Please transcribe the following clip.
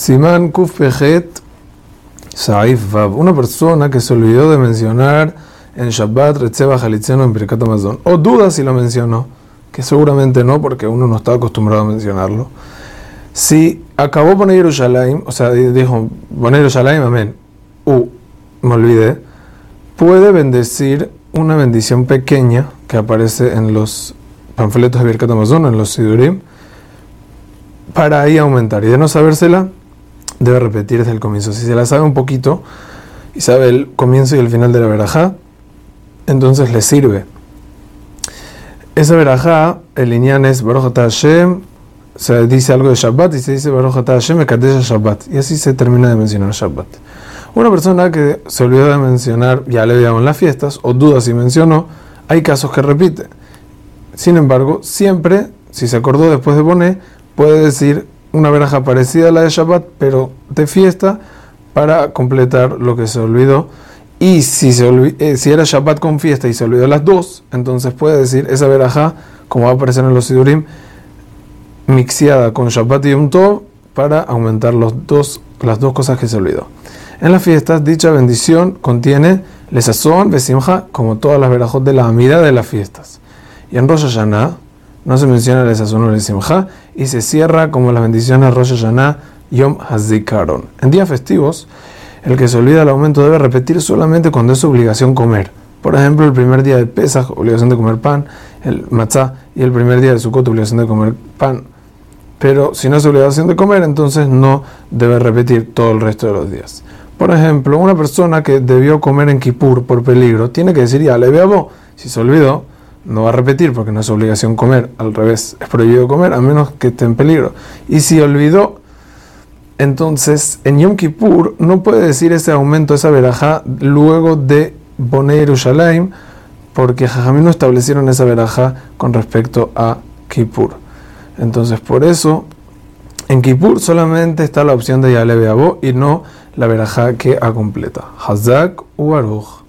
Simán Kuf Pejet Saif Vav. Una persona que se olvidó de mencionar en Shabbat Retzeba Jalitzeno en Birkat Amazon. O duda si lo mencionó, que seguramente no, porque uno no está acostumbrado a mencionarlo. Si acabó poner Yerushalayim, o sea, dijo poner Yerushalayim, amén, u me olvidé, puede bendecir una bendición pequeña que aparece en los panfletos de Birkat Amazon, en los Sidurim, para ahí aumentar. Y de no sabérsela, debe repetir desde el comienzo. Si se la sabe un poquito y sabe el comienzo y el final de la verajá, entonces le sirve. Esa verajá, el iñán es Baruch Hashem, se dice algo de Shabbat y se dice Baruch Hashem Kadesh Shabbat. Y así se termina de mencionar Shabbat. Una persona que se olvidó de mencionar, ya le en las fiestas, o duda si mencionó, hay casos que repite. Sin embargo, siempre, si se acordó después de poner, puede decir una veraja parecida a la de Shabbat, pero de fiesta, para completar lo que se olvidó. Y si, se eh, si era Shabbat con fiesta y se olvidó las dos, entonces puede decir esa veraja, como va a aparecer en los Sidurim, mixiada con Shabbat y Yom Tov, para aumentar los dos, las dos cosas que se olvidó. En las fiestas, dicha bendición contiene lesazón, besimja, como todas las verajot de la amida de las fiestas. Y en Rosh no se menciona el Esazón o el Simcha y se cierra como las bendiciones Rosh Hashanah Yom Hazikaron. En días festivos, el que se olvida el aumento debe repetir solamente cuando es obligación comer. Por ejemplo, el primer día de Pesach, obligación de comer pan, el matzah, y el primer día de Sukkot, obligación de comer pan. Pero si no es obligación de comer, entonces no debe repetir todo el resto de los días. Por ejemplo, una persona que debió comer en Kippur por peligro, tiene que decir, ya le veo, si se olvidó, no va a repetir porque no es obligación comer, al revés, es prohibido comer a menos que esté en peligro. Y si olvidó, entonces en Yom Kippur no puede decir ese aumento, esa verajá, luego de Boner Yerushalayim, porque Jajamín no establecieron esa verajá con respecto a Kippur. Entonces por eso en Kippur solamente está la opción de Yale Beabo y no la verajá que a completa. Hazak u Aruch.